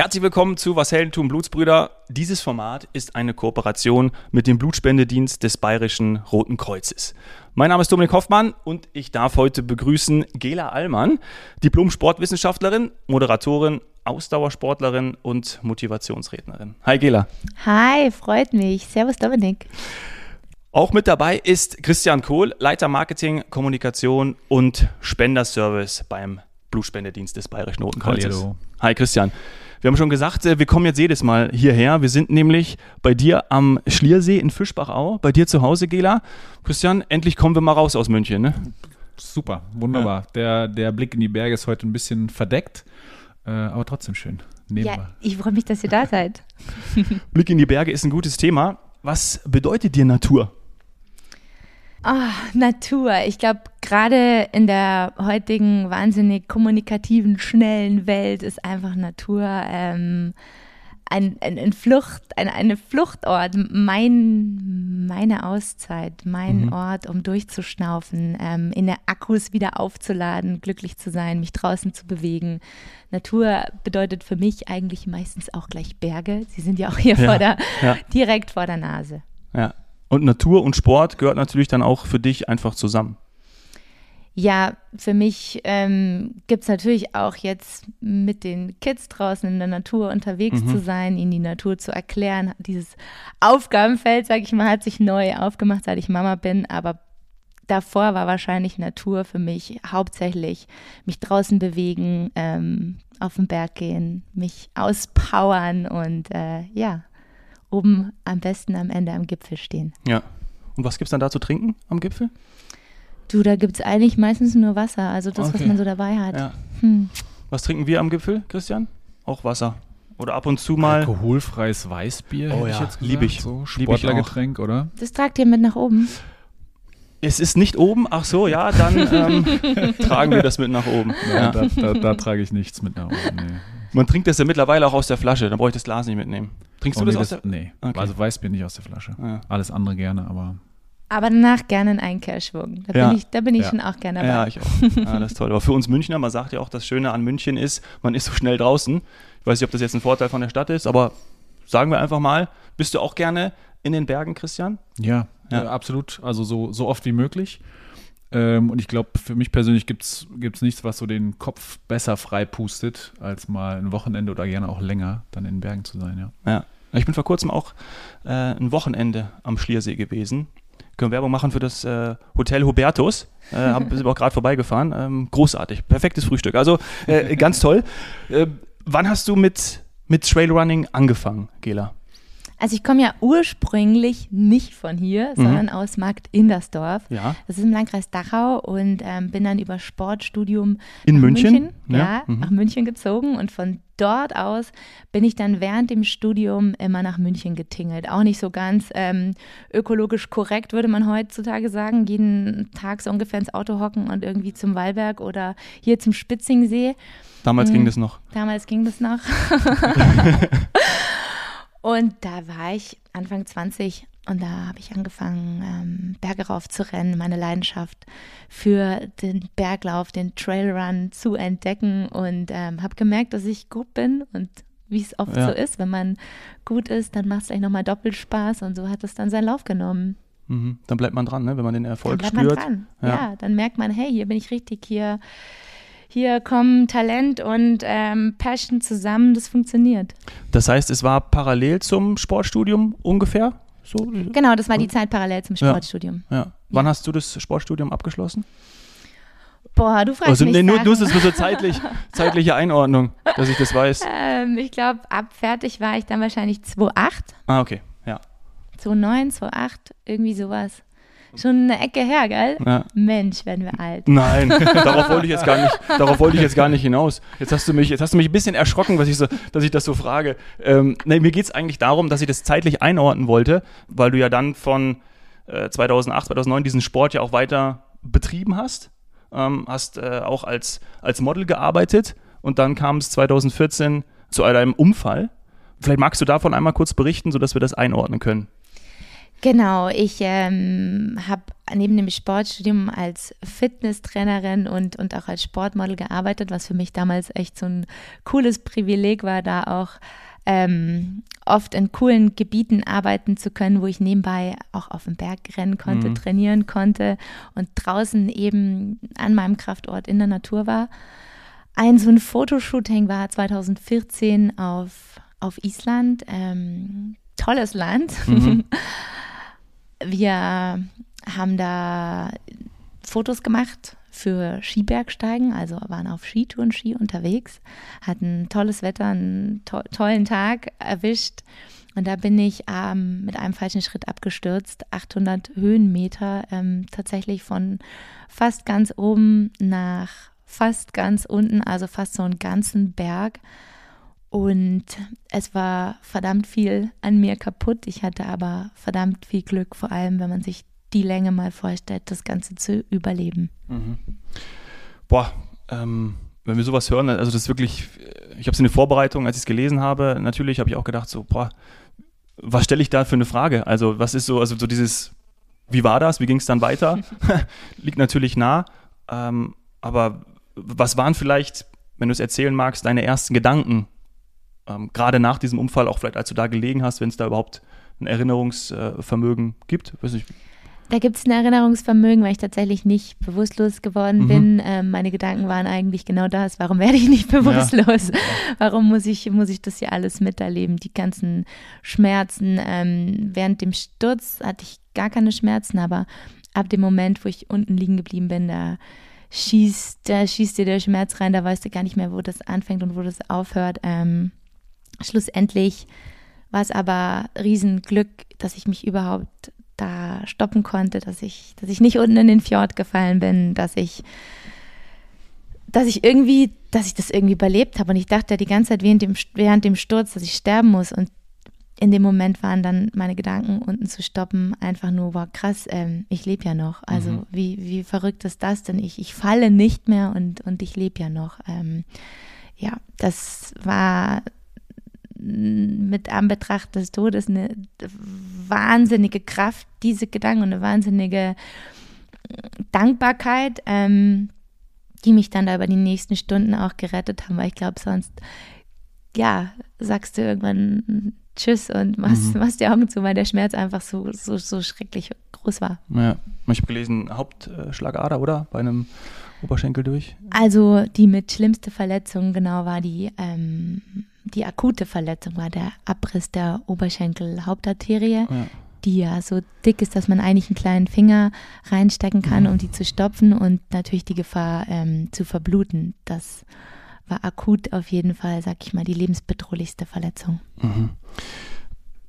Herzlich willkommen zu Was Heldentum Blutsbrüder. Dieses Format ist eine Kooperation mit dem Blutspendedienst des Bayerischen Roten Kreuzes. Mein Name ist Dominik Hoffmann und ich darf heute begrüßen Gela Allmann, Diplom-Sportwissenschaftlerin, Moderatorin, Ausdauersportlerin und Motivationsrednerin. Hi Gela. Hi, freut mich. Servus Dominik. Auch mit dabei ist Christian Kohl, Leiter Marketing, Kommunikation und Spenderservice beim Blutspendedienst des Bayerischen Roten Kreuzes. Hallo. Hi Christian. Wir haben schon gesagt, äh, wir kommen jetzt jedes Mal hierher. Wir sind nämlich bei dir am Schliersee in Fischbachau, bei dir zu Hause, Gela. Christian, endlich kommen wir mal raus aus München, ne? Super, wunderbar. Der, der Blick in die Berge ist heute ein bisschen verdeckt, äh, aber trotzdem schön. Nehmen Ja, wir. ich freue mich, dass ihr da seid. Blick in die Berge ist ein gutes Thema. Was bedeutet dir Natur? Ah, Natur. Ich glaube, gerade in der heutigen wahnsinnig kommunikativen, schnellen Welt ist einfach Natur ähm, ein, ein, ein Flucht, ein, eine Fluchtort, mein, meine Auszeit, mein Mhm. Ort, um durchzuschnaufen, ähm, in der Akkus wieder aufzuladen, glücklich zu sein, mich draußen zu bewegen. Natur bedeutet für mich eigentlich meistens auch gleich Berge. Sie sind ja auch hier Ja, vor der, ja. direkt vor der Nase. Ja. Und Natur und Sport gehört natürlich dann auch für dich einfach zusammen. Ja, für mich ähm, gibt es natürlich auch jetzt mit den Kids draußen in der Natur unterwegs Mhm. zu sein, ihnen die Natur zu erklären. Dieses Aufgabenfeld, sag ich mal, hat sich neu aufgemacht, seit ich Mama bin, aber davor war wahrscheinlich Natur für mich hauptsächlich mich draußen bewegen, ähm, auf den Berg gehen, mich auspowern und äh, ja, oben am besten am Ende am Gipfel stehen. Ja. Und was gibt's dann da zu trinken am Gipfel? Du, da gibt es eigentlich meistens nur Wasser, also das, was Okay. man so dabei hat. Ja. Hm. Was trinken wir am Gipfel, Christian? Auch Wasser. Oder ab und zu mal. Alkoholfreies Weißbier, Oh hätte ja, ich jetzt gesagt. lieb ich. So, Sportlergetränk, oder? Das tragt ihr mit nach oben. Es ist nicht oben. Ach so, ja, dann ähm, tragen wir das mit nach oben. Ja. Da, da, da trage ich nichts mit nach oben. Nee. Man trinkt das ja mittlerweile auch aus der Flasche. Dann brauche ich das Glas nicht mitnehmen. Trinkst Oh, du das nee, aus der Nee, Okay. also Weißbier nicht aus der Flasche. Ja. Alles andere gerne, aber Aber danach gerne einen Einkehrschwung. Da Ja. bin ich, da bin ich Ja. schon auch gerne dabei. Ja, ich auch. Ja, das ist toll. Aber für uns Münchner, man sagt ja auch, das Schöne an München ist, man ist so schnell draußen. Ich weiß nicht, ob das jetzt ein Vorteil von der Stadt ist, aber sagen wir einfach mal, bist du auch gerne in den Bergen, Christian? ja, Ja. äh, absolut. Also so, so oft wie möglich. Ähm, und ich glaube, für mich persönlich gibt es nichts, was so den Kopf besser freipustet, als mal ein Wochenende oder gerne auch länger dann in den Bergen zu sein, ja. Ja. Ich bin vor kurzem auch äh, ein Wochenende am Schliersee gewesen. Können Werbung machen für das äh, Hotel Hubertus. Äh, hab, sind wir auch gerade vorbeigefahren. Ähm, großartig. Perfektes Frühstück. Also äh, ganz toll. Äh, wann hast du mit, mit Trailrunning angefangen, Gela? Also ich komme ja ursprünglich nicht von hier, Mhm. sondern aus Markt Indersdorf. Ja. Das ist im Landkreis Dachau und ähm, bin dann über Sportstudium In nach München? ja, Ja, mhm. nach München gezogen und von dort aus bin ich dann während dem Studium immer nach München getingelt. Auch nicht so ganz ähm, ökologisch korrekt, würde man heutzutage sagen. Jeden Tag so ungefähr ins Auto hocken und irgendwie zum Wallberg oder hier zum Spitzingsee. Damals Mhm. ging das noch. Damals ging das noch. und da war ich Anfang 20 und da habe ich angefangen, ähm, Berge rauf zu rennen, meine Leidenschaft für den Berglauf, den Trailrun zu entdecken und ähm, habe gemerkt, dass ich gut bin und wie es oft Ja. so ist, wenn man gut ist, dann macht es gleich nochmal doppelt Spaß und so hat es dann seinen Lauf genommen. Mhm. Dann bleibt man dran, ne? wenn man den Dann Erfolg bleibt man spürt. dran. Ja. Ja. dann merkt man, hey, hier bin ich richtig, hier, hier kommen Talent und ähm, Passion zusammen, das funktioniert. Das heißt, es war parallel zum Sportstudium ungefähr? So? Genau, das war die Zeit parallel zum Ja. Sportstudium. Ja. Wann hast du das Sportstudium abgeschlossen? Boah, du fragst Also, mich nee, nur, nur es so zeitlich, zeitliche Einordnung, dass ich das weiß. ähm, Ich glaube, ab fertig war ich dann wahrscheinlich 2,8, Ah, okay. Ja. 2,9, 2,8, irgendwie sowas. Schon eine Ecke her, gell? ja. Mensch, werden wir alt. Nein, darauf wollte ich jetzt gar nicht, darauf wollte ich jetzt gar nicht hinaus. Jetzt hast du mich, jetzt hast du mich ein bisschen erschrocken, was ich so, dass ich das so frage. Ähm, nee, mir geht es eigentlich darum, dass ich das zeitlich einordnen wollte, weil du ja dann von äh, 2008, 2009 diesen Sport ja auch weiter betrieben hast. Ähm, hast äh, auch als, als Model gearbeitet und dann kam es 2014 zu einem Unfall. Vielleicht magst du davon einmal kurz berichten, sodass wir das einordnen können. Genau, ich ähm, habe neben dem Sportstudium als Fitnesstrainerin und, und auch als Sportmodel gearbeitet, was für mich damals echt so ein cooles Privileg war, da auch ähm, oft in coolen Gebieten arbeiten zu können, wo ich nebenbei auch auf dem Berg rennen konnte, mhm. trainieren konnte und draußen eben an meinem Kraftort in der Natur war. Ein so ein Fotoshooting war 2014 auf, auf Island. Ähm, tolles Land. Mhm. Wir haben da Fotos gemacht für Skibergsteigen, also waren auf Skitouren, Ski unterwegs, hatten tolles Wetter, einen to tollen Tag erwischt. Und da bin ich ähm, mit einem falschen Schritt abgestürzt, 800 Höhenmeter, ähm, tatsächlich von fast ganz oben nach fast ganz unten, also fast so einen ganzen Berg. Und es war verdammt viel an mir kaputt. Ich hatte aber verdammt viel Glück, vor allem wenn man sich die Länge mal vorstellt, das Ganze zu überleben. Mhm. Boah, ähm, wenn wir sowas hören, also das ist wirklich, ich habe es in der Vorbereitung, als ich es gelesen habe, natürlich habe ich auch gedacht, so, boah, was stelle ich da für eine Frage? Also, was ist so, also so dieses, wie war das, wie ging es dann weiter? Liegt natürlich nah, ähm, aber was waren vielleicht, wenn du es erzählen magst, deine ersten Gedanken, ähm, gerade nach diesem Unfall, auch vielleicht als du da gelegen hast, wenn es da überhaupt ein Erinnerungsvermögen gibt? Weiß nicht. Da gibt es ein Erinnerungsvermögen, weil ich tatsächlich nicht bewusstlos geworden mhm. bin. Ähm, meine Gedanken waren eigentlich genau das. Warum werde ich nicht bewusstlos? Ja. Warum muss ich, muss ich das hier alles miterleben? Die ganzen Schmerzen. Ähm, während dem Sturz hatte ich gar keine Schmerzen, aber ab dem Moment, wo ich unten liegen geblieben bin, da schießt, da schießt dir der Schmerz rein, da weißt du gar nicht mehr, wo das anfängt und wo das aufhört. Ähm, schlussendlich war es aber Riesenglück, dass ich mich überhaupt da stoppen konnte, dass ich, dass ich nicht unten in den Fjord gefallen bin, dass ich, dass ich irgendwie, dass ich das irgendwie überlebt habe. Und ich dachte die ganze Zeit während dem, während dem Sturz, dass ich sterben muss. Und in dem Moment waren dann meine Gedanken unten zu stoppen, einfach nur, war krass, ähm, ich lebe ja noch. Also mhm. wie, wie verrückt ist das denn? Ich, ich falle nicht mehr und, und ich lebe ja noch. Ähm, ja, das war mit Anbetracht des Todes eine wahnsinnige Kraft, diese Gedanken und eine wahnsinnige Dankbarkeit, ähm, die mich dann da über die nächsten Stunden auch gerettet haben, weil ich glaube, sonst, ja, sagst du irgendwann Tschüss und machst, mhm. machst die Augen zu, weil der Schmerz einfach so, so, so schrecklich groß war. Ja, ich habe gelesen, Hauptschlagader, oder? Bei einem Oberschenkel durch? Also die mit schlimmste Verletzung, genau, war die ähm, die akute Verletzung war der Abriss der Oberschenkel-Hauptarterie, ja. die ja so dick ist, dass man eigentlich einen kleinen Finger reinstecken kann, mhm. um die zu stopfen und natürlich die Gefahr ähm, zu verbluten. Das war akut auf jeden Fall, sag ich mal, die lebensbedrohlichste Verletzung. Mhm.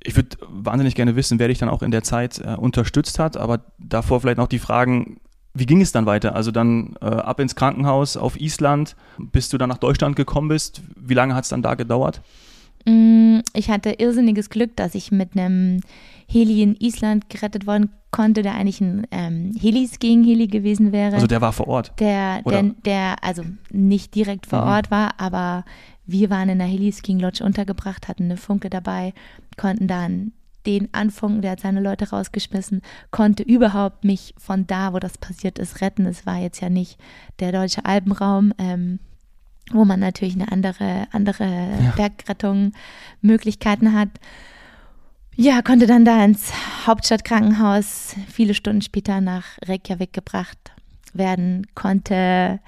Ich würde wahnsinnig gerne wissen, wer dich dann auch in der Zeit äh, unterstützt hat, aber davor vielleicht noch die Fragen, wie ging es dann weiter? Also dann äh, ab ins Krankenhaus auf Island, bis du dann nach Deutschland gekommen bist. Wie lange hat es dann da gedauert? Mm, ich hatte irrsinniges Glück, dass ich mit einem Heli in Island gerettet worden konnte, der eigentlich ein ähm, Heli-Skiing-Heli gewesen wäre. Also der war vor Ort? Der, der, der, also nicht direkt vor mhm. Ort war, aber wir waren in der Heli-Skiing-Lodge untergebracht, hatten eine Funke dabei, konnten dann den anfunken, der hat seine Leute rausgeschmissen, konnte überhaupt mich von da, wo das passiert ist, retten. Es war jetzt ja nicht der deutsche Alpenraum, ähm, wo man natürlich eine andere, andere ja. Bergrettung Möglichkeiten hat. Ja, konnte dann da ins Hauptstadtkrankenhaus viele Stunden später nach Reykjavik gebracht werden, konnte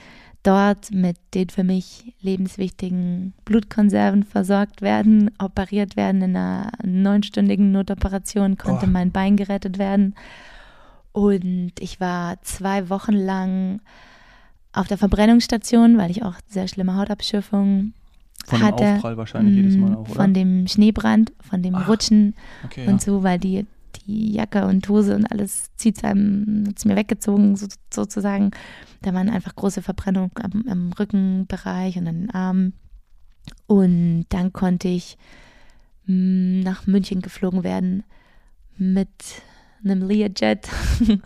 dort mit den für mich lebenswichtigen Blutkonserven versorgt werden, operiert werden. In einer neunstündigen Notoperation konnte oh. mein Bein gerettet werden. Und ich war zwei Wochen lang auf der Verbrennungsstation, weil ich auch sehr schlimme Hautabschürfungen von hatte. Von dem Aufprall wahrscheinlich jedes Mal auch, oder? Von dem Schneebrand, von dem Ach, Rutschen okay, und ja. so, weil die, die Jacke und Hose und alles zieht einem, mir weggezogen so, sozusagen. Da waren einfach große Verbrennungen am, am Rückenbereich und an den Armen. Und dann konnte ich hm, nach München geflogen werden mit einem Learjet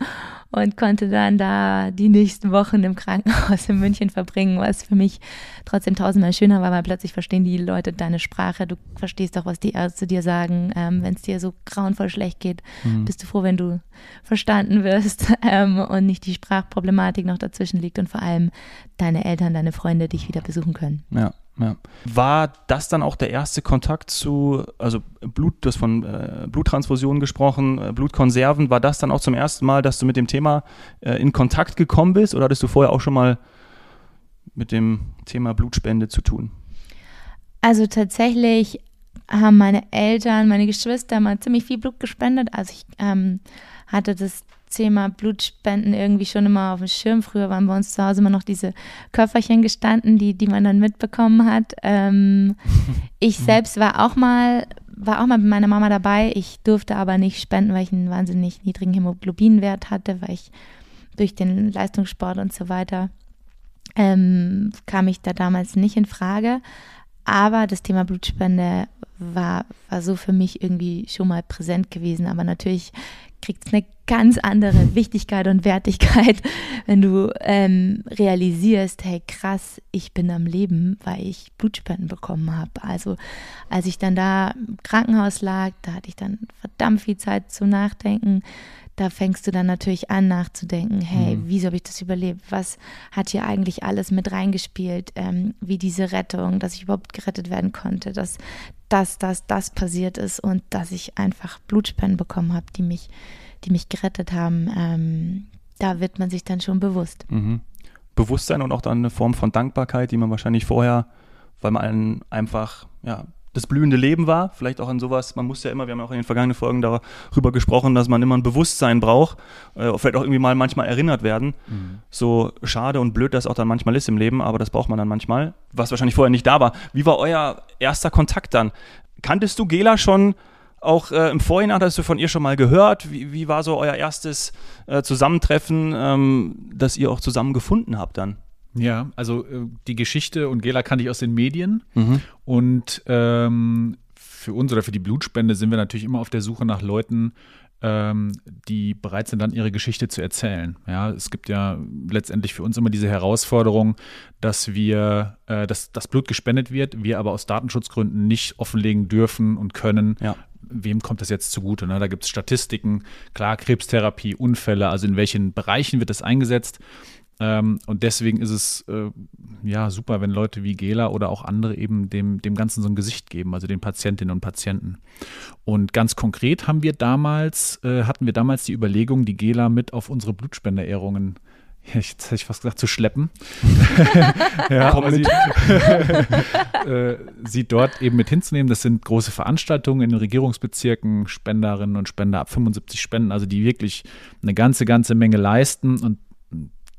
und konnte dann da die nächsten Wochen im Krankenhaus in München verbringen, was für mich trotzdem tausendmal schöner war, weil plötzlich verstehen die Leute deine Sprache. Du verstehst auch, was die Ärzte dir sagen. Ähm, wenn es dir so grauenvoll schlecht geht, mhm. bist du froh, wenn du verstanden wirst ähm, und nicht die Sprachproblematik noch dazwischen liegt und vor allem deine Eltern, deine Freunde dich wieder besuchen können. Ja. Ja. War das dann auch der erste Kontakt zu, also Blut, du hast von äh, Bluttransfusionen gesprochen, äh, Blutkonserven, war das dann auch zum ersten Mal, dass du mit dem Thema äh, in Kontakt gekommen bist oder hattest du vorher auch schon mal mit dem Thema Blutspende zu tun? Also tatsächlich haben meine Eltern, meine Geschwister mal ziemlich viel Blut gespendet. Also ich ähm, hatte das Thema Blutspenden irgendwie schon immer auf dem Schirm. Früher waren bei uns zu Hause immer noch diese Köfferchen gestanden, die, die man dann mitbekommen hat. Ähm, ich selbst war auch mal war auch mal mit meiner Mama dabei. Ich durfte aber nicht spenden, weil ich einen wahnsinnig niedrigen Hämoglobinwert hatte, weil ich durch den Leistungssport und so weiter ähm, kam ich da damals nicht in Frage. Aber das Thema Blutspende war, war so für mich irgendwie schon mal präsent gewesen. Aber natürlich kriegt es eine ganz andere Wichtigkeit und Wertigkeit, wenn du ähm, realisierst, hey krass, ich bin am Leben, weil ich Blutspenden bekommen habe. Also als ich dann da im Krankenhaus lag, da hatte ich dann verdammt viel Zeit zu nachdenken. Da fängst du dann natürlich an nachzudenken, hey, mhm. wieso habe ich das überlebt? Was hat hier eigentlich alles mit reingespielt? Ähm, wie diese Rettung, dass ich überhaupt gerettet werden konnte, dass das, das, das passiert ist und dass ich einfach Blutspenden bekommen habe, die mich die mich gerettet haben, ähm, da wird man sich dann schon bewusst. Mhm. Bewusstsein und auch dann eine Form von Dankbarkeit, die man wahrscheinlich vorher, weil man einfach, ja, das blühende Leben war, vielleicht auch an sowas, man muss ja immer, wir haben ja auch in den vergangenen Folgen darüber gesprochen, dass man immer ein Bewusstsein braucht, äh, vielleicht auch irgendwie mal manchmal erinnert werden. Mhm. So schade und blöd das auch dann manchmal ist im Leben, aber das braucht man dann manchmal, was wahrscheinlich vorher nicht da war. Wie war euer erster Kontakt dann? Kanntest du Gela schon auch äh, im Vorhinein hast du von ihr schon mal gehört. Wie, wie war so euer erstes äh, Zusammentreffen, ähm, das ihr auch zusammen gefunden habt dann? Ja, also äh, die Geschichte und Gela kannte ich aus den Medien. Mhm. Und ähm, für uns oder für die Blutspende sind wir natürlich immer auf der Suche nach Leuten, ähm, die bereit sind, dann ihre Geschichte zu erzählen. Ja, es gibt ja letztendlich für uns immer diese Herausforderung, dass wir, äh, dass das Blut gespendet wird, wir aber aus Datenschutzgründen nicht offenlegen dürfen und können, ja wem kommt das jetzt zugute? Ne? Da gibt es Statistiken, klar, Krebstherapie, Unfälle, also in welchen Bereichen wird das eingesetzt. Ähm, und deswegen ist es äh, ja super, wenn Leute wie Gela oder auch andere eben dem, dem Ganzen so ein Gesicht geben, also den Patientinnen und Patienten. Und ganz konkret haben wir damals, äh, hatten wir damals die Überlegung, die Gela mit auf unsere Blutspenderehrungen jetzt hätte ich fast gesagt, zu schleppen. ja, aber sie, äh, sie dort eben mit hinzunehmen. Das sind große Veranstaltungen in den Regierungsbezirken, Spenderinnen und Spender ab 75 Spenden, also die wirklich eine ganze, ganze Menge leisten und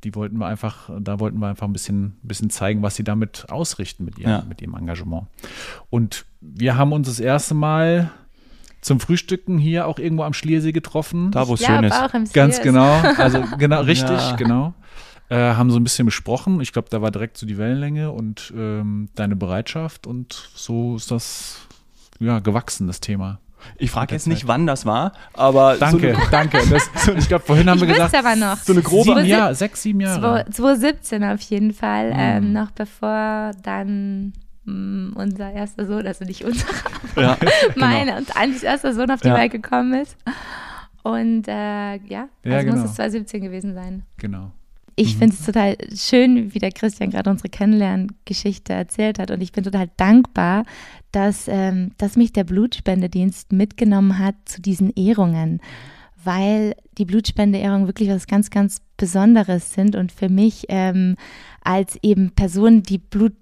die wollten wir einfach, da wollten wir einfach ein bisschen, bisschen zeigen, was sie damit ausrichten mit ihrem, ja. mit ihrem Engagement. Und wir haben uns das erste Mal zum Frühstücken hier auch irgendwo am Schliersee getroffen. Da, wo es schön ist. Auch im Ganz genau. Also genau, richtig, ja. genau. Äh, haben so ein bisschen besprochen. Ich glaube, da war direkt so die Wellenlänge und ähm, deine Bereitschaft und so ist das ja gewachsen, das Thema. Ich frage jetzt nicht, wann das war, aber. Danke, so danke. Das, ich glaube, vorhin haben ich wir gesagt. aber noch. So eine grobe. Sieben Jahr, sechs, sieben Jahre. 2017 auf jeden Fall. Mhm. Ähm, noch bevor dann mh, mm, unser erster Sohn, also nicht unser, ja, meine genau. und Andis erster Sohn auf die ja. Welt gekommen ist. Und äh, ja, also ja, genau. muss es 2017 gewesen sein. Genau. Ich mhm. finde es total schön, wie der Christian gerade unsere Kennenlerngeschichte erzählt hat. Und ich bin total dankbar, dass, ähm, dass mich der Blutspendedienst mitgenommen hat zu diesen Ehrungen, weil die Blutspendeehrungen wirklich was ganz, ganz Besonderes sind. Und für mich ähm, als eben Person, die Blut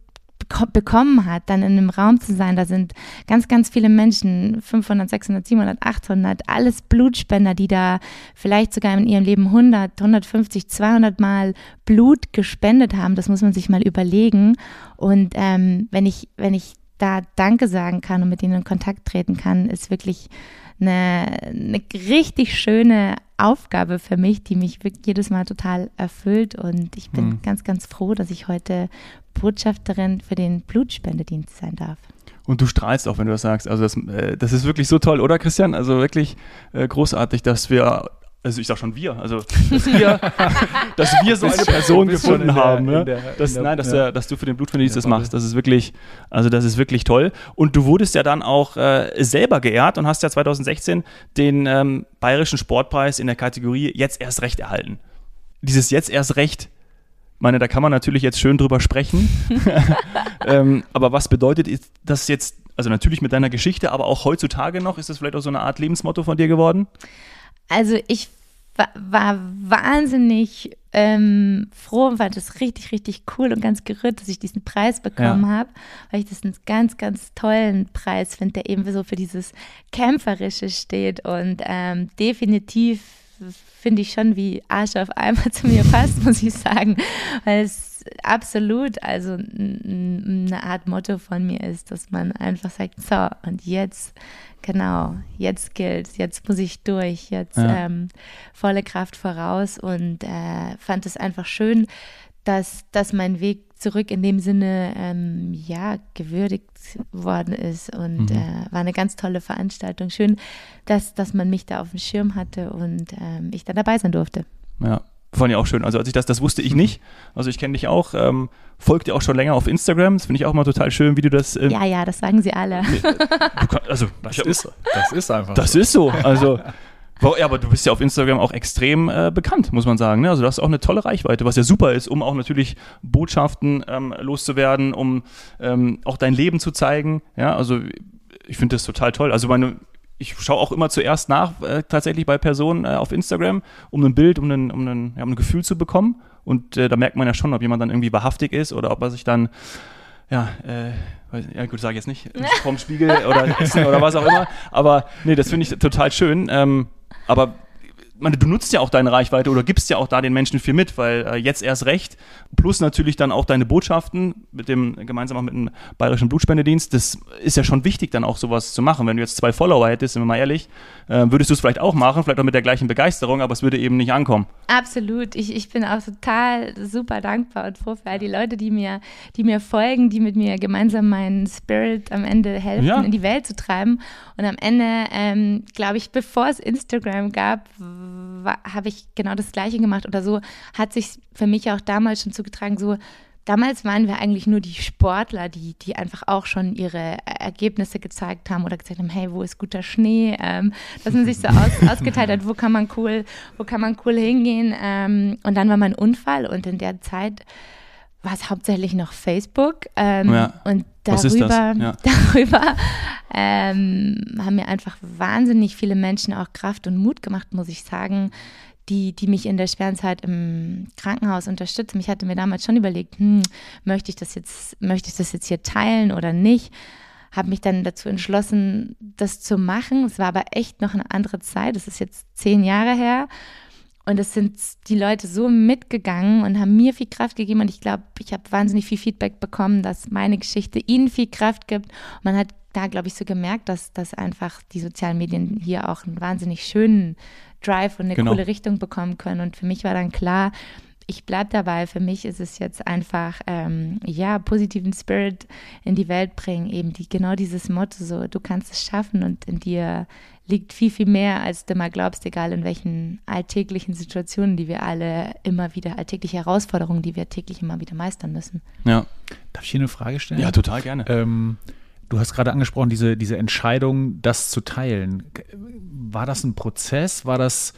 bekommen hat, dann in einem Raum zu sein. Da sind ganz, ganz viele Menschen, 500, 600, 700, 800, alles Blutspender, die da vielleicht sogar in ihrem Leben 100, 150, 200 Mal Blut gespendet haben. Das muss man sich mal überlegen. Und ähm, wenn ich, wenn ich da Danke sagen kann und mit ihnen in Kontakt treten kann, ist wirklich eine, eine richtig schöne Aufgabe für mich, die mich wirklich jedes Mal total erfüllt. Und ich bin mhm. ganz, ganz froh, dass ich heute Botschafterin für den Blutspendedienst sein darf. Und du strahlst auch, wenn du das sagst. Also das, äh, das ist wirklich so toll, oder Christian? Also wirklich äh, großartig, dass wir also ich sag schon wir, also dass wir, dass wir so eine Person gefunden der, haben. Ne? Der, dass, der, nein, dass, ja. dass, du für den Blutverdienst das machst, das ist wirklich, also das ist wirklich toll. Und du wurdest ja dann auch äh, selber geehrt und hast ja 2016 den ähm, Bayerischen Sportpreis in der Kategorie Jetzt erst recht erhalten. Dieses Jetzt erst recht, meine, da kann man natürlich jetzt schön drüber sprechen. ähm, aber was bedeutet das jetzt, also natürlich mit deiner Geschichte, aber auch heutzutage noch, ist das vielleicht auch so eine Art Lebensmotto von dir geworden? Also ich war, war wahnsinnig ähm, froh und fand es richtig, richtig cool und ganz gerührt, dass ich diesen Preis bekommen ja. habe, weil ich das einen ganz, ganz tollen Preis finde, der eben so für dieses Kämpferische steht und ähm, definitiv finde ich schon wie Arsch auf einmal zu mir passt, muss ich sagen, weil es absolut also eine Art Motto von mir ist, dass man einfach sagt, so und jetzt genau, jetzt gilt, jetzt muss ich durch, jetzt ja. ähm, volle Kraft voraus und äh, fand es einfach schön, dass, dass mein Weg zurück in dem Sinne ähm, ja gewürdigt worden ist und mhm. äh, war eine ganz tolle Veranstaltung. Schön, dass, dass man mich da auf dem Schirm hatte und ähm, ich dann dabei sein durfte. Ja, Fand ich auch schön. Also als ich das, das wusste ich nicht. Also ich kenne dich auch, ähm, folgt dir auch schon länger auf Instagram. Das finde ich auch mal total schön, wie du das. Ähm, ja, ja, das sagen sie alle. Kann, also das ist, das ist einfach. Das so. ist so. Also ja, aber du bist ja auf Instagram auch extrem äh, bekannt, muss man sagen. Ne? Also du hast auch eine tolle Reichweite, was ja super ist, um auch natürlich Botschaften ähm, loszuwerden, um ähm, auch dein Leben zu zeigen. Ja, also ich finde das total toll. Also meine, ich schaue auch immer zuerst nach, äh, tatsächlich bei Personen äh, auf Instagram, um ein Bild, um, einen, um, einen, ja, um ein Gefühl zu bekommen. Und äh, da merkt man ja schon, ob jemand dann irgendwie wahrhaftig ist oder ob er sich dann, ja, äh, ja gut, sage ich jetzt nicht, vom Spiegel oder Essen oder was auch immer. Aber nee, das finde ich total schön. Ähm, aber meine, du nutzt ja auch deine Reichweite oder gibst ja auch da den Menschen viel mit, weil äh, jetzt erst recht, plus natürlich dann auch deine Botschaften mit dem, gemeinsam auch mit dem Bayerischen Blutspendedienst, das ist ja schon wichtig, dann auch sowas zu machen. Wenn du jetzt zwei Follower hättest, sind wir mal ehrlich, äh, würdest du es vielleicht auch machen, vielleicht auch mit der gleichen Begeisterung, aber es würde eben nicht ankommen. Absolut. Ich, ich bin auch total super dankbar und froh für all die Leute, die mir, die mir folgen, die mit mir gemeinsam meinen Spirit am Ende helfen, ja. in die Welt zu treiben. Und am Ende, ähm, glaube ich, bevor es Instagram gab, habe ich genau das Gleiche gemacht oder so hat sich für mich auch damals schon zugetragen, so damals waren wir eigentlich nur die Sportler, die, die einfach auch schon ihre Ergebnisse gezeigt haben oder gesagt haben, hey, wo ist guter Schnee? Ähm, dass man sich so aus, ausgeteilt hat, wo kann man cool, wo kann man cool hingehen? Ähm, und dann war mein Unfall und in der Zeit war es hauptsächlich noch Facebook. Ähm, ja. Und darüber, ja. darüber ähm, haben mir einfach wahnsinnig viele Menschen auch Kraft und Mut gemacht, muss ich sagen, die, die mich in der schweren Zeit im Krankenhaus unterstützen. Ich hatte mir damals schon überlegt, hm, möchte ich das jetzt, möchte ich das jetzt hier teilen oder nicht? Habe mich dann dazu entschlossen, das zu machen. Es war aber echt noch eine andere Zeit. Das ist jetzt zehn Jahre her. Und es sind die Leute so mitgegangen und haben mir viel Kraft gegeben. Und ich glaube, ich habe wahnsinnig viel Feedback bekommen, dass meine Geschichte ihnen viel Kraft gibt. man hat da, glaube ich, so gemerkt, dass, dass einfach die sozialen Medien hier auch einen wahnsinnig schönen Drive und eine genau. coole Richtung bekommen können. Und für mich war dann klar, ich bleibe dabei. Für mich ist es jetzt einfach, ähm, ja, positiven Spirit in die Welt bringen. Eben die, genau dieses Motto, so, du kannst es schaffen und in dir liegt viel, viel mehr, als du mal glaubst, egal in welchen alltäglichen Situationen, die wir alle immer wieder, alltägliche Herausforderungen, die wir täglich immer wieder meistern müssen. Ja. Darf ich hier eine Frage stellen? Ja, total gerne. Ähm, du hast gerade angesprochen, diese, diese Entscheidung, das zu teilen. War das ein Prozess? War das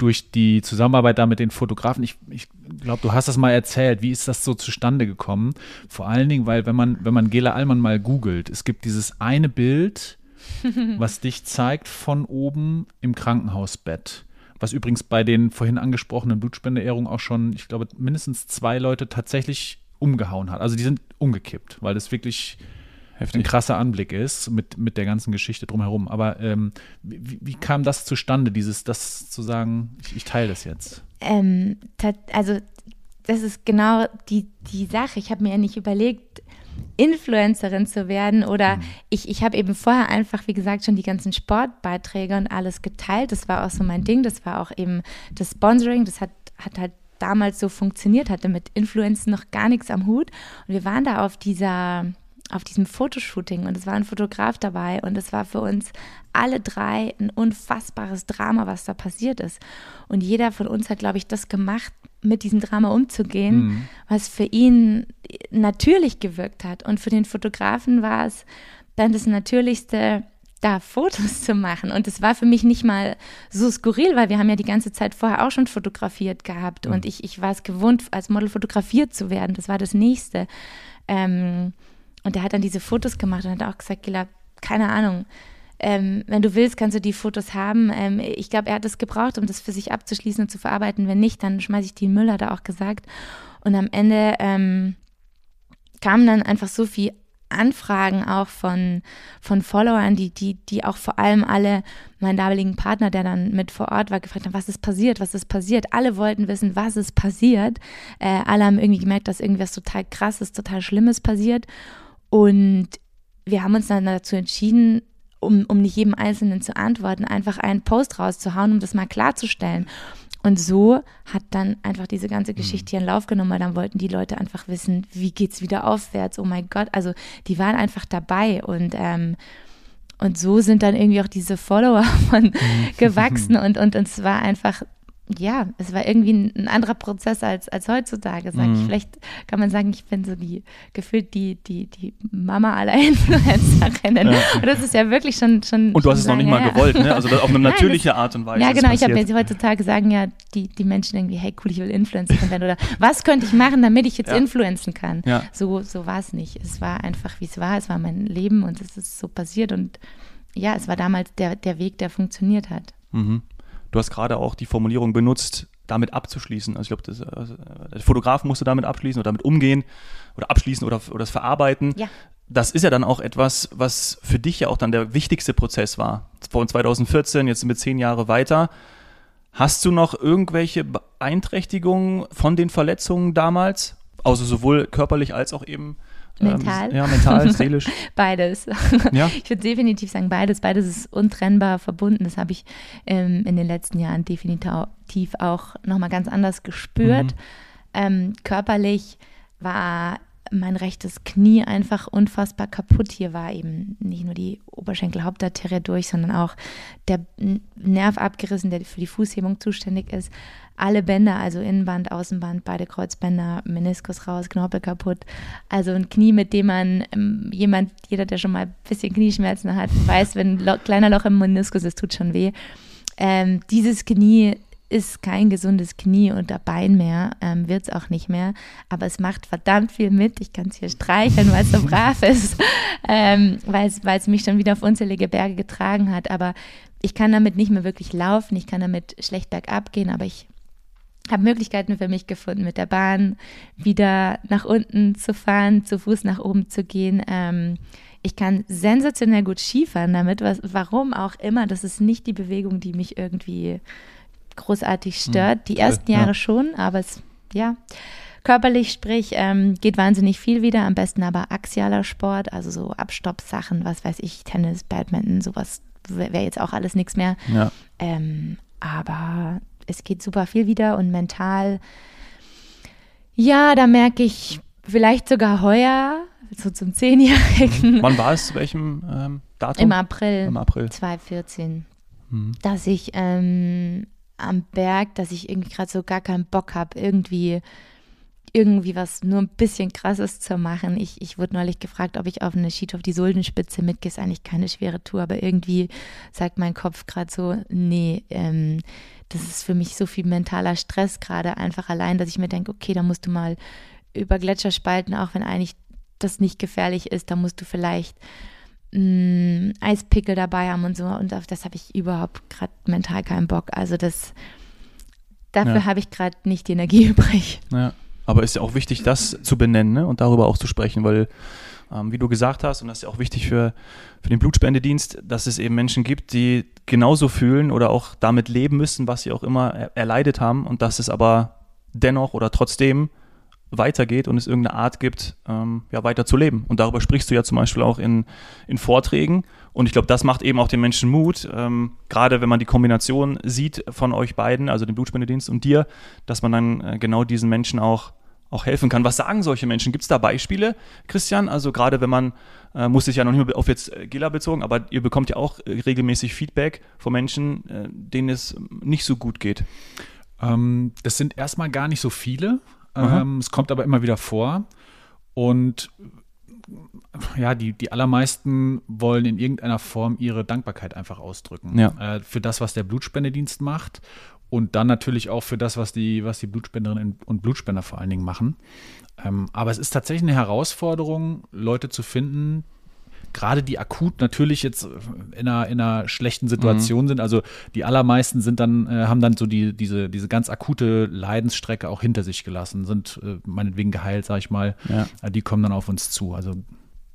durch die Zusammenarbeit da mit den Fotografen? Ich, ich glaube, du hast das mal erzählt. Wie ist das so zustande gekommen? Vor allen Dingen, weil wenn man, wenn man Gela Allmann mal googelt, es gibt dieses eine Bild, was dich zeigt von oben im Krankenhausbett. Was übrigens bei den vorhin angesprochenen Blutspendeehrungen auch schon, ich glaube, mindestens zwei Leute tatsächlich umgehauen hat. Also die sind umgekippt, weil das wirklich Heftig. ein krasser Anblick ist mit, mit der ganzen Geschichte drumherum. Aber ähm, wie, wie, kam das zustande, dieses, das zu sagen, ich, ich teile das jetzt? Ähm, also das ist genau die, die Sache. Ich habe mir ja nicht überlegt, Influencerin zu werden oder mhm. ich, ich habe eben vorher einfach, wie gesagt, schon die ganzen Sportbeiträge und alles geteilt. Das war auch so mein Ding. Das war auch eben das Sponsoring. Das hat, hat halt damals so funktioniert, hatte mit Influencen noch gar nichts am Hut. Und wir waren da auf dieser auf diesem Fotoshooting und es war ein Fotograf dabei und es war für uns alle drei ein unfassbares Drama, was da passiert ist. Und jeder von uns hat, glaube ich, das gemacht, mit diesem Drama umzugehen, mhm. was für ihn natürlich gewirkt hat. Und für den Fotografen war es dann das Natürlichste, da Fotos zu machen. Und es war für mich nicht mal so skurril, weil wir haben ja die ganze Zeit vorher auch schon fotografiert gehabt. Mhm. Und ich, ich war es gewohnt, als Model fotografiert zu werden. Das war das Nächste. Ähm, und er hat dann diese Fotos gemacht und hat auch gesagt, Gila, keine Ahnung, ähm, wenn du willst, kannst du die Fotos haben. Ähm, ich glaube, er hat es gebraucht, um das für sich abzuschließen und zu verarbeiten. Wenn nicht, dann schmeiße ich die in Müll, hat er auch gesagt. Und am Ende ähm, kamen dann einfach so viel Anfragen auch von, von Followern, die, die, die auch vor allem alle, mein damaligen Partner, der dann mit vor Ort war, gefragt haben, was ist passiert, was ist passiert. Alle wollten wissen, was ist passiert. Äh, alle haben irgendwie gemerkt, dass irgendwas total krasses, total Schlimmes passiert. Und wir haben uns dann dazu entschieden, um, um nicht jedem Einzelnen zu antworten, einfach einen Post rauszuhauen, um das mal klarzustellen. Und so hat dann einfach diese ganze Geschichte ihren Lauf genommen, weil dann wollten die Leute einfach wissen, wie geht's wieder aufwärts, oh mein Gott. Also die waren einfach dabei und ähm, und so sind dann irgendwie auch diese Follower von mhm. gewachsen und, und, und es war einfach ja, es war irgendwie ein, ein, anderer Prozess als, als heutzutage, sag mhm. ich. Vielleicht kann man sagen, ich bin so die, gefühlt die, die, die Mama aller Influencerinnen. Ja. Und das ist ja wirklich schon. schon und du hast es noch nicht mal gewollt, ne? Also auf eine natürliche Nein, das, Art und Weise. Ja, genau. Ich habe jetzt heutzutage sagen ja die, die Menschen irgendwie, hey, cool, ich will Influencerin werden. Oder was könnte ich machen, damit ich jetzt ja. influenzen kann? Ja. So, so war es nicht. Es war einfach, wie es war. Es war mein Leben und es ist so passiert. Und ja, es war damals der, der Weg, der funktioniert hat. Mhm. Du hast gerade auch die Formulierung benutzt, damit abzuschließen. Also ich glaube, also der Fotograf musste damit abschließen oder damit umgehen oder abschließen oder, oder das verarbeiten. Ja. Das ist ja dann auch etwas, was für dich ja auch dann der wichtigste Prozess war. Vor 2014, jetzt sind wir zehn Jahre weiter. Hast du noch irgendwelche Beeinträchtigungen von den Verletzungen damals? Also sowohl körperlich als auch eben Mental? Ähm, ja, mental, seelisch. beides. Ja? Ich würde definitiv sagen, beides. Beides ist untrennbar verbunden. Das habe ich ähm, in den letzten Jahren definitiv auch nochmal ganz anders gespürt. Mhm. Ähm, körperlich war mein rechtes Knie einfach unfassbar kaputt. Hier war eben nicht nur die Oberschenkelhauptarterie durch, sondern auch der Nerv abgerissen, der für die Fußhebung zuständig ist alle Bänder, also Innenband, Außenband, beide Kreuzbänder, Meniskus raus, Knorpel kaputt. Also ein Knie, mit dem man ähm, jemand, jeder, der schon mal ein bisschen Knieschmerzen hat, weiß, wenn ein kleiner Loch im Meniskus ist, tut schon weh. Ähm, dieses Knie ist kein gesundes Knie und der Bein mehr, ähm, wird es auch nicht mehr. Aber es macht verdammt viel mit. Ich kann es hier streicheln, weil es so brav ist, ähm, weil es mich schon wieder auf unzählige Berge getragen hat. Aber ich kann damit nicht mehr wirklich laufen, ich kann damit schlecht bergab gehen, aber ich habe Möglichkeiten für mich gefunden, mit der Bahn wieder nach unten zu fahren, zu Fuß nach oben zu gehen. Ähm, ich kann sensationell gut Skifahren damit, was, warum auch immer. Das ist nicht die Bewegung, die mich irgendwie großartig stört. Die ersten Jahre ja. schon, aber es, ja, körperlich, sprich, ähm, geht wahnsinnig viel wieder. Am besten aber axialer Sport, also so Abstoppsachen, was weiß ich, Tennis, Badminton, sowas wäre jetzt auch alles nichts mehr. Ja. Ähm, aber es geht super viel wieder und mental, ja, da merke ich vielleicht sogar heuer, so zum Zehnjährigen. Mhm. Wann war es? Zu welchem ähm, Datum? Im April, Im April 2014. Mhm. Dass ich ähm, am Berg, dass ich irgendwie gerade so gar keinen Bock habe, irgendwie irgendwie was nur ein bisschen krasses zu machen. Ich, ich wurde neulich gefragt, ob ich auf eine Sheet auf die Suldenspitze mitgehe. Ist eigentlich keine schwere Tour, aber irgendwie sagt mein Kopf gerade so, nee, ähm, das ist für mich so viel mentaler Stress gerade einfach allein, dass ich mir denke, okay, da musst du mal über Gletscherspalten, auch wenn eigentlich das nicht gefährlich ist, da musst du vielleicht mh, mm, Eispickel dabei haben und so. Und auf das habe ich überhaupt gerade mental keinen Bock. Also das, dafür ja. habe ich gerade nicht die Energie übrig. Ja. Aber ist ja auch wichtig, das zu benennen ne? und darüber auch zu sprechen, weil, ähm, wie du gesagt hast, und das ist ja auch wichtig für, für den Blutspendedienst, dass es eben Menschen gibt, die genauso fühlen oder auch damit leben müssen, was sie auch immer er erleidet haben und dass es aber dennoch oder trotzdem weitergeht und es irgendeine Art gibt, ähm, ja, weiter zu leben. Und darüber sprichst du ja zum Beispiel auch in, in Vorträgen. Und ich glaube, das macht eben auch den Menschen Mut, ähm, gerade wenn man die Kombination sieht von euch beiden, also dem Blutspendedienst und dir, dass man dann äh, genau diesen Menschen auch auch helfen kann. Was sagen solche Menschen? Gibt es da Beispiele, Christian? Also gerade wenn man, äh, muss sich ja noch nicht mehr auf jetzt äh, Gela bezogen, aber ihr bekommt ja auch äh, regelmäßig Feedback von Menschen, äh, denen es nicht so gut geht. Ähm, das sind erstmal gar nicht so viele. Ähm, es kommt aber immer wieder vor. Und ja, die, die allermeisten wollen in irgendeiner Form ihre Dankbarkeit einfach ausdrücken. Ja. Äh, für das, was der Blutspendedienst macht und dann natürlich auch für das, was die, was die Blutspenderinnen und Blutspender vor allen Dingen machen. Ähm, aber es ist tatsächlich eine Herausforderung, Leute zu finden, gerade die akut natürlich jetzt in einer, in einer schlechten Situation mhm. sind. Also die allermeisten sind dann, äh, haben dann so die, diese, diese ganz akute Leidensstrecke auch hinter sich gelassen, sind äh, meinetwegen geheilt, sag ich mal. Ja. Äh, die kommen dann auf uns zu. Also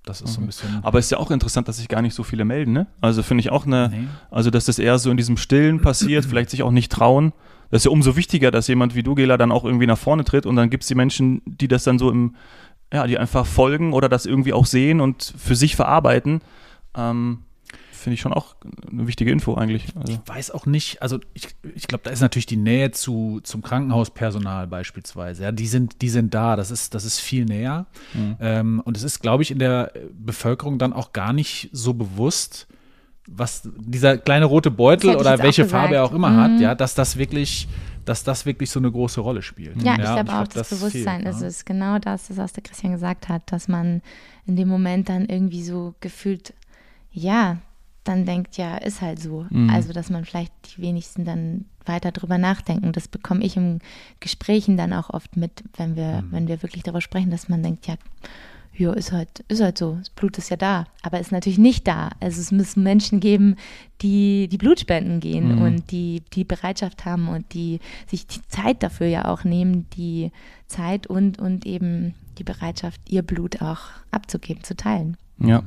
das ist okay. so ein bisschen. Aber es ist ja auch interessant, dass sich gar nicht so viele melden, ne? Also finde ich auch eine, nee. also dass das eher so in diesem Stillen passiert, vielleicht sich auch nicht trauen. Das ist ja umso wichtiger, dass jemand wie du, Gela, dann auch irgendwie nach vorne tritt und dann gibt es die Menschen, die das dann so im, ja, die einfach folgen oder das irgendwie auch sehen und für sich verarbeiten. Ähm, Finde ich schon auch eine wichtige Info eigentlich. Also. Ich weiß auch nicht, also ich, ich glaube, da ist natürlich die Nähe zu, zum Krankenhauspersonal beispielsweise. Ja, die sind, die sind da, das ist, das ist viel näher. Mhm. Ähm, und es ist, glaube ich, in der Bevölkerung dann auch gar nicht so bewusst, was dieser kleine rote Beutel oder welche Farbe er auch immer mhm. hat, ja, dass das wirklich dass das wirklich so eine große Rolle spielt. Ja, ja ich glaube auch, das, das Bewusstsein fehlt, ist ja. es. Genau das, was der Christian gesagt hat, dass man in dem Moment dann irgendwie so gefühlt, ja, dann denkt, ja, ist halt so. Mhm. Also, dass man vielleicht die wenigsten dann weiter drüber nachdenken. Das bekomme ich im Gesprächen dann auch oft mit, wenn wir, mhm. wenn wir wirklich darüber sprechen, dass man denkt, ja, ja, ist halt, ist halt so. Das Blut ist ja da, aber ist natürlich nicht da. Also es müssen Menschen geben, die die Blutspenden gehen mhm. und die die Bereitschaft haben und die sich die Zeit dafür ja auch nehmen, die Zeit und, und eben die Bereitschaft, ihr Blut auch abzugeben, zu teilen. Ja.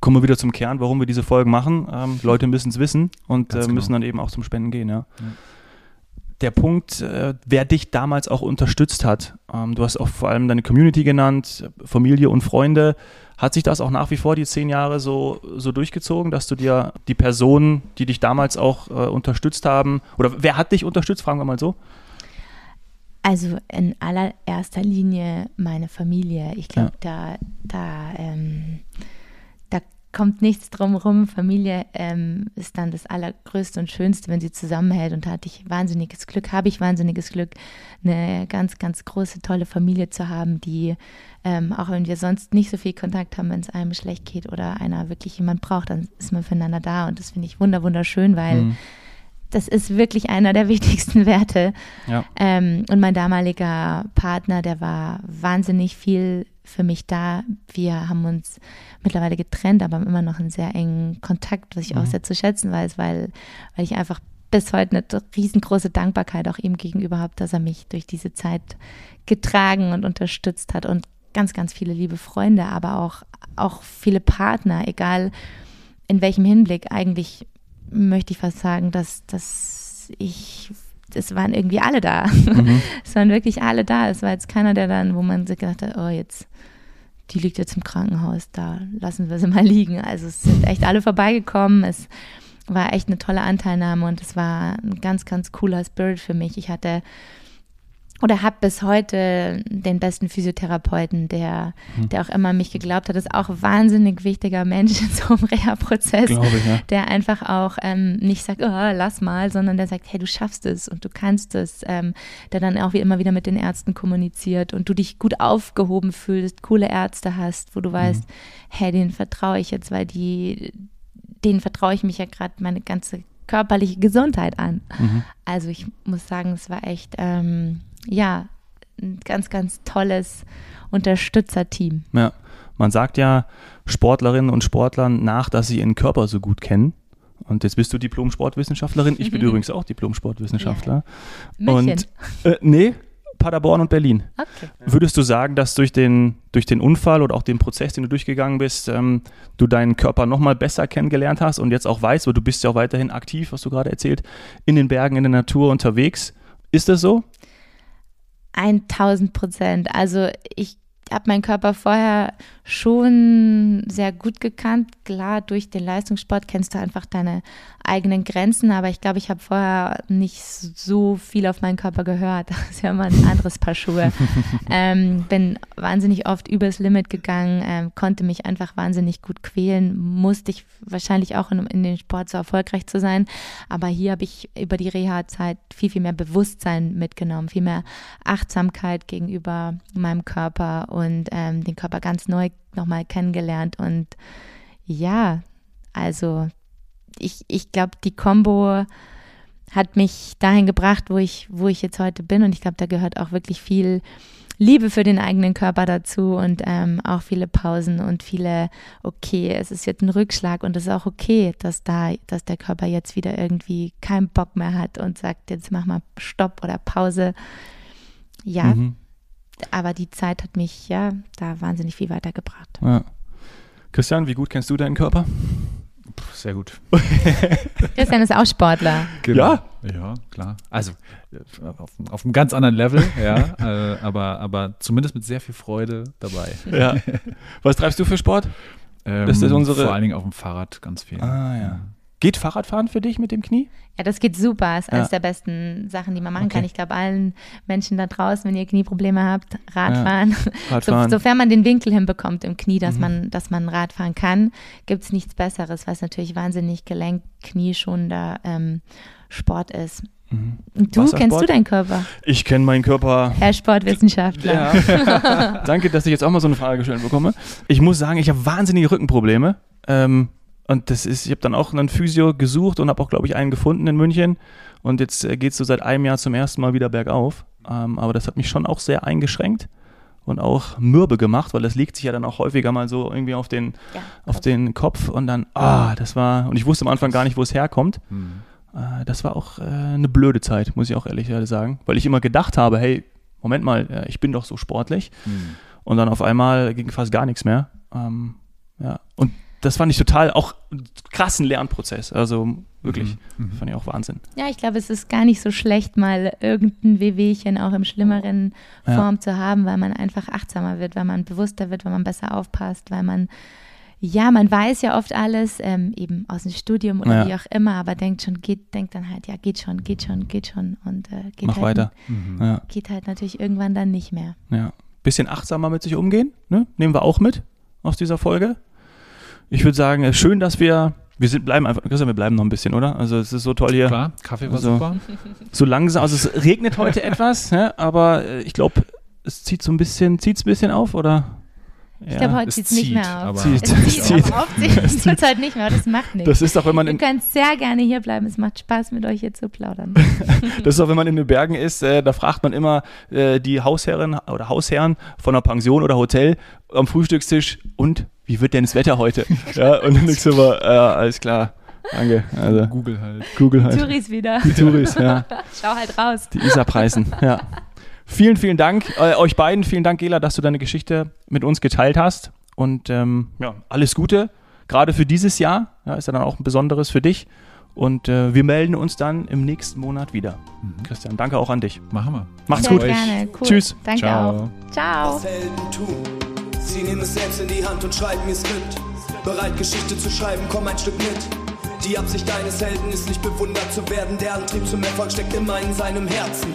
Kommen wir wieder zum Kern, warum wir diese Folgen machen. Ähm, Leute müssen es wissen und äh, müssen genau. dann eben auch zum Spenden gehen, ja. ja der Punkt, äh, wer dich damals auch unterstützt hat. Ähm, du hast auch vor allem deine Community genannt, Familie und Freunde. Hat sich das auch nach wie vor die zehn Jahre so, so durchgezogen, dass du dir die Personen, die dich damals auch äh, unterstützt haben, oder wer hat dich unterstützt, fragen wir mal so? Also in allererster Linie meine Familie. Ich glaube, ja. da, da ähm, kommt nichts drumherum. Familie ähm, ist dann das Allergrößte und Schönste, wenn sie zusammenhält. Und da hatte ich wahnsinniges Glück, habe ich wahnsinniges Glück, eine ganz, ganz große, tolle Familie zu haben, die, ähm, auch wenn wir sonst nicht so viel Kontakt haben, wenn es einem schlecht geht oder einer wirklich jemand braucht, dann ist man füreinander da. Und das finde ich wunderschön, weil. Mhm das ist wirklich einer der wichtigsten Werte. Ja. Ähm, und mein damaliger Partner, der war wahnsinnig viel für mich da. Wir haben uns mittlerweile getrennt, aber haben immer noch einen sehr engen Kontakt, was ich mhm. auch sehr zu schätzen weiß, weil, weil ich einfach bis heute eine riesengroße Dankbarkeit auch ihm gegenüber habe, dass er mich durch diese Zeit getragen und unterstützt hat und ganz, ganz viele liebe Freunde, aber auch, auch viele Partner, egal in welchem Hinblick. Eigentlich möchte ich fast sagen, dass, dass ich es waren irgendwie alle da. Mhm. es waren wirklich alle da. Es war jetzt keiner, der dann, wo man sich gedacht hat, oh, jetzt, die liegt jetzt im Krankenhaus, da lassen wir sie mal liegen. Also es sind echt alle vorbeigekommen. Es war echt eine tolle Anteilnahme und es war ein ganz, ganz cooler Spirit für mich. Ich hatte oder habe bis heute den besten Physiotherapeuten, der, hm. der auch immer mich geglaubt hat. Das ist auch ein wahnsinnig wichtiger Mensch in so einem Reha-Prozess, ja. der einfach auch ähm, nicht sagt, oh, lass mal, sondern der sagt, hey, du schaffst es und du kannst es, ähm, der dann auch wie immer wieder mit den Ärzten kommuniziert und du dich gut aufgehoben fühlst, coole Ärzte hast, wo du weißt, hm. hey, denen vertraue ich jetzt, weil die, denen vertraue ich mich ja gerade meine ganze körperliche Gesundheit an. Mhm. Also ich muss sagen, es war echt ähm, ja, ein ganz, ganz tolles Unterstützerteam. Ja, man sagt ja Sportlerinnen und Sportlern nach, dass sie ihren Körper so gut kennen. Und jetzt bist du Diplom-Sportwissenschaftlerin. Ich bin mhm. übrigens auch Diplom-Sportwissenschaftler. Ja. Und äh, nee, Paderborn und Berlin. Okay. Würdest du sagen, dass durch den, durch den Unfall oder auch den Prozess, den du durchgegangen bist, ähm, du deinen Körper nochmal besser kennengelernt hast und jetzt auch weißt, weil du bist ja auch weiterhin aktiv, was du gerade erzählt, in den Bergen, in der Natur unterwegs. Ist das so? 1000 Prozent. Also ich habe meinen Körper vorher schon sehr gut gekannt. Klar, durch den Leistungssport kennst du einfach deine eigenen Grenzen, aber ich glaube, ich habe vorher nicht so viel auf meinen Körper gehört. Das ist ja immer ein anderes Paar Schuhe. ähm, bin wahnsinnig oft übers Limit gegangen, ähm, konnte mich einfach wahnsinnig gut quälen, musste ich wahrscheinlich auch in, in den Sport so erfolgreich zu sein. Aber hier habe ich über die Reha-Zeit viel, viel mehr Bewusstsein mitgenommen, viel mehr Achtsamkeit gegenüber meinem Körper und ähm, den Körper ganz neu nochmal kennengelernt. Und ja, also ich, ich glaube, die Combo hat mich dahin gebracht, wo ich, wo ich jetzt heute bin. Und ich glaube, da gehört auch wirklich viel Liebe für den eigenen Körper dazu und ähm, auch viele Pausen und viele, okay, es ist jetzt ein Rückschlag und es ist auch okay, dass da, dass der Körper jetzt wieder irgendwie keinen Bock mehr hat und sagt, jetzt mach mal Stopp oder Pause. Ja, mhm. aber die Zeit hat mich ja da wahnsinnig viel weitergebracht. Ja. Christian, wie gut kennst du deinen Körper? Sehr gut. Christian ist auch Sportler. Genau. Ja? Ja, klar. Also auf, auf einem ganz anderen Level, ja. äh, aber, aber zumindest mit sehr viel Freude dabei. Ja. Was treibst du für Sport? Ähm, das ist unsere vor allen Dingen auf dem Fahrrad ganz viel. Ah, ja. Geht Fahrradfahren für dich mit dem Knie? Ja, das geht super. Das ist ja. eines der besten Sachen, die man machen okay. kann. Ich glaube, allen Menschen da draußen, wenn ihr Knieprobleme habt, Radfahren. Ja. Radfahren. So, sofern man den Winkel hinbekommt im Knie, dass, mhm. man, dass man Radfahren kann, gibt es nichts Besseres, was natürlich wahnsinnig gelenk, knieschonender ähm, Sport ist. Mhm. Und du, kennst du deinen Körper? Ich kenne meinen Körper. Herr Sportwissenschaftler. Ja. Danke, dass ich jetzt auch mal so eine Frage gestellt bekomme. Ich muss sagen, ich habe wahnsinnige Rückenprobleme. Ähm, und das ist, ich habe dann auch einen Physio gesucht und habe auch, glaube ich, einen gefunden in München. Und jetzt äh, geht es so seit einem Jahr zum ersten Mal wieder bergauf. Ähm, aber das hat mich schon auch sehr eingeschränkt und auch mürbe gemacht, weil das legt sich ja dann auch häufiger mal so irgendwie auf den, ja, auf den Kopf und dann, ah, das war, und ich wusste am Anfang gar nicht, wo es herkommt. Mhm. Äh, das war auch äh, eine blöde Zeit, muss ich auch ehrlich sagen, weil ich immer gedacht habe, hey, Moment mal, äh, ich bin doch so sportlich. Mhm. Und dann auf einmal ging fast gar nichts mehr. Ähm, ja, und das fand ich total auch krassen Lernprozess. Also wirklich, mhm. mhm. fand ich auch Wahnsinn. Ja, ich glaube, es ist gar nicht so schlecht, mal irgendein Wehwehchen auch im schlimmeren Form ja. zu haben, weil man einfach achtsamer wird, weil man bewusster wird, weil man besser aufpasst, weil man ja, man weiß ja oft alles, ähm, eben aus dem Studium oder ja. wie auch immer, aber denkt schon, geht, denkt dann halt, ja, geht schon, geht schon, geht schon und äh, geht Mach halt, weiter. Mhm. Ja. Geht halt natürlich irgendwann dann nicht mehr. Ja. Bisschen achtsamer mit sich umgehen, ne? Nehmen wir auch mit aus dieser Folge ich würde sagen, es ist schön, dass wir wir sind, bleiben einfach, Christian, wir bleiben noch ein bisschen, oder? Also es ist so toll hier. Klar, Kaffee war also, super. So langsam, also es regnet heute etwas, ja, aber äh, ich glaube, es zieht so ein bisschen, zieht es ein bisschen auf, oder? Ich ja. glaube, heute zieht es nicht mehr auf. Zieht, es zieht. Auf, es tut heute nicht mehr, das macht nichts. Das ist auch, wenn man Ihr könnt sehr gerne hier bleiben, es macht Spaß, mit euch hier zu plaudern. das ist auch, wenn man in den Bergen ist, äh, da fragt man immer äh, die Hausherrin oder Hausherren von einer Pension oder Hotel am Frühstückstisch und wie wird denn das Wetter heute? ja, und dann ich so mal, ja, alles klar. Danke. Also, Google halt. Google halt. Die Touris wieder. Die Touris, ja. Schau halt raus. Die Isar-Preisen, ja. Vielen, vielen Dank äh, euch beiden. Vielen Dank, Gela, dass du deine Geschichte mit uns geteilt hast. Und ähm, ja, alles Gute, gerade für dieses Jahr. Ja, ist ja dann auch ein besonderes für dich. Und äh, wir melden uns dann im nächsten Monat wieder. Mhm. Christian, danke auch an dich. Machen wir. Macht's Sehr gut. Gerne. Cool. Tschüss. Danke Ciao. auch. Ciao. Sie nehmen es selbst in die Hand und schreiben ihr Skript. Bereit, Geschichte zu schreiben, komm ein Stück mit. Die Absicht deines Helden ist nicht bewundert zu werden. Der Antrieb zum Erfolg steckt immer in seinem Herzen.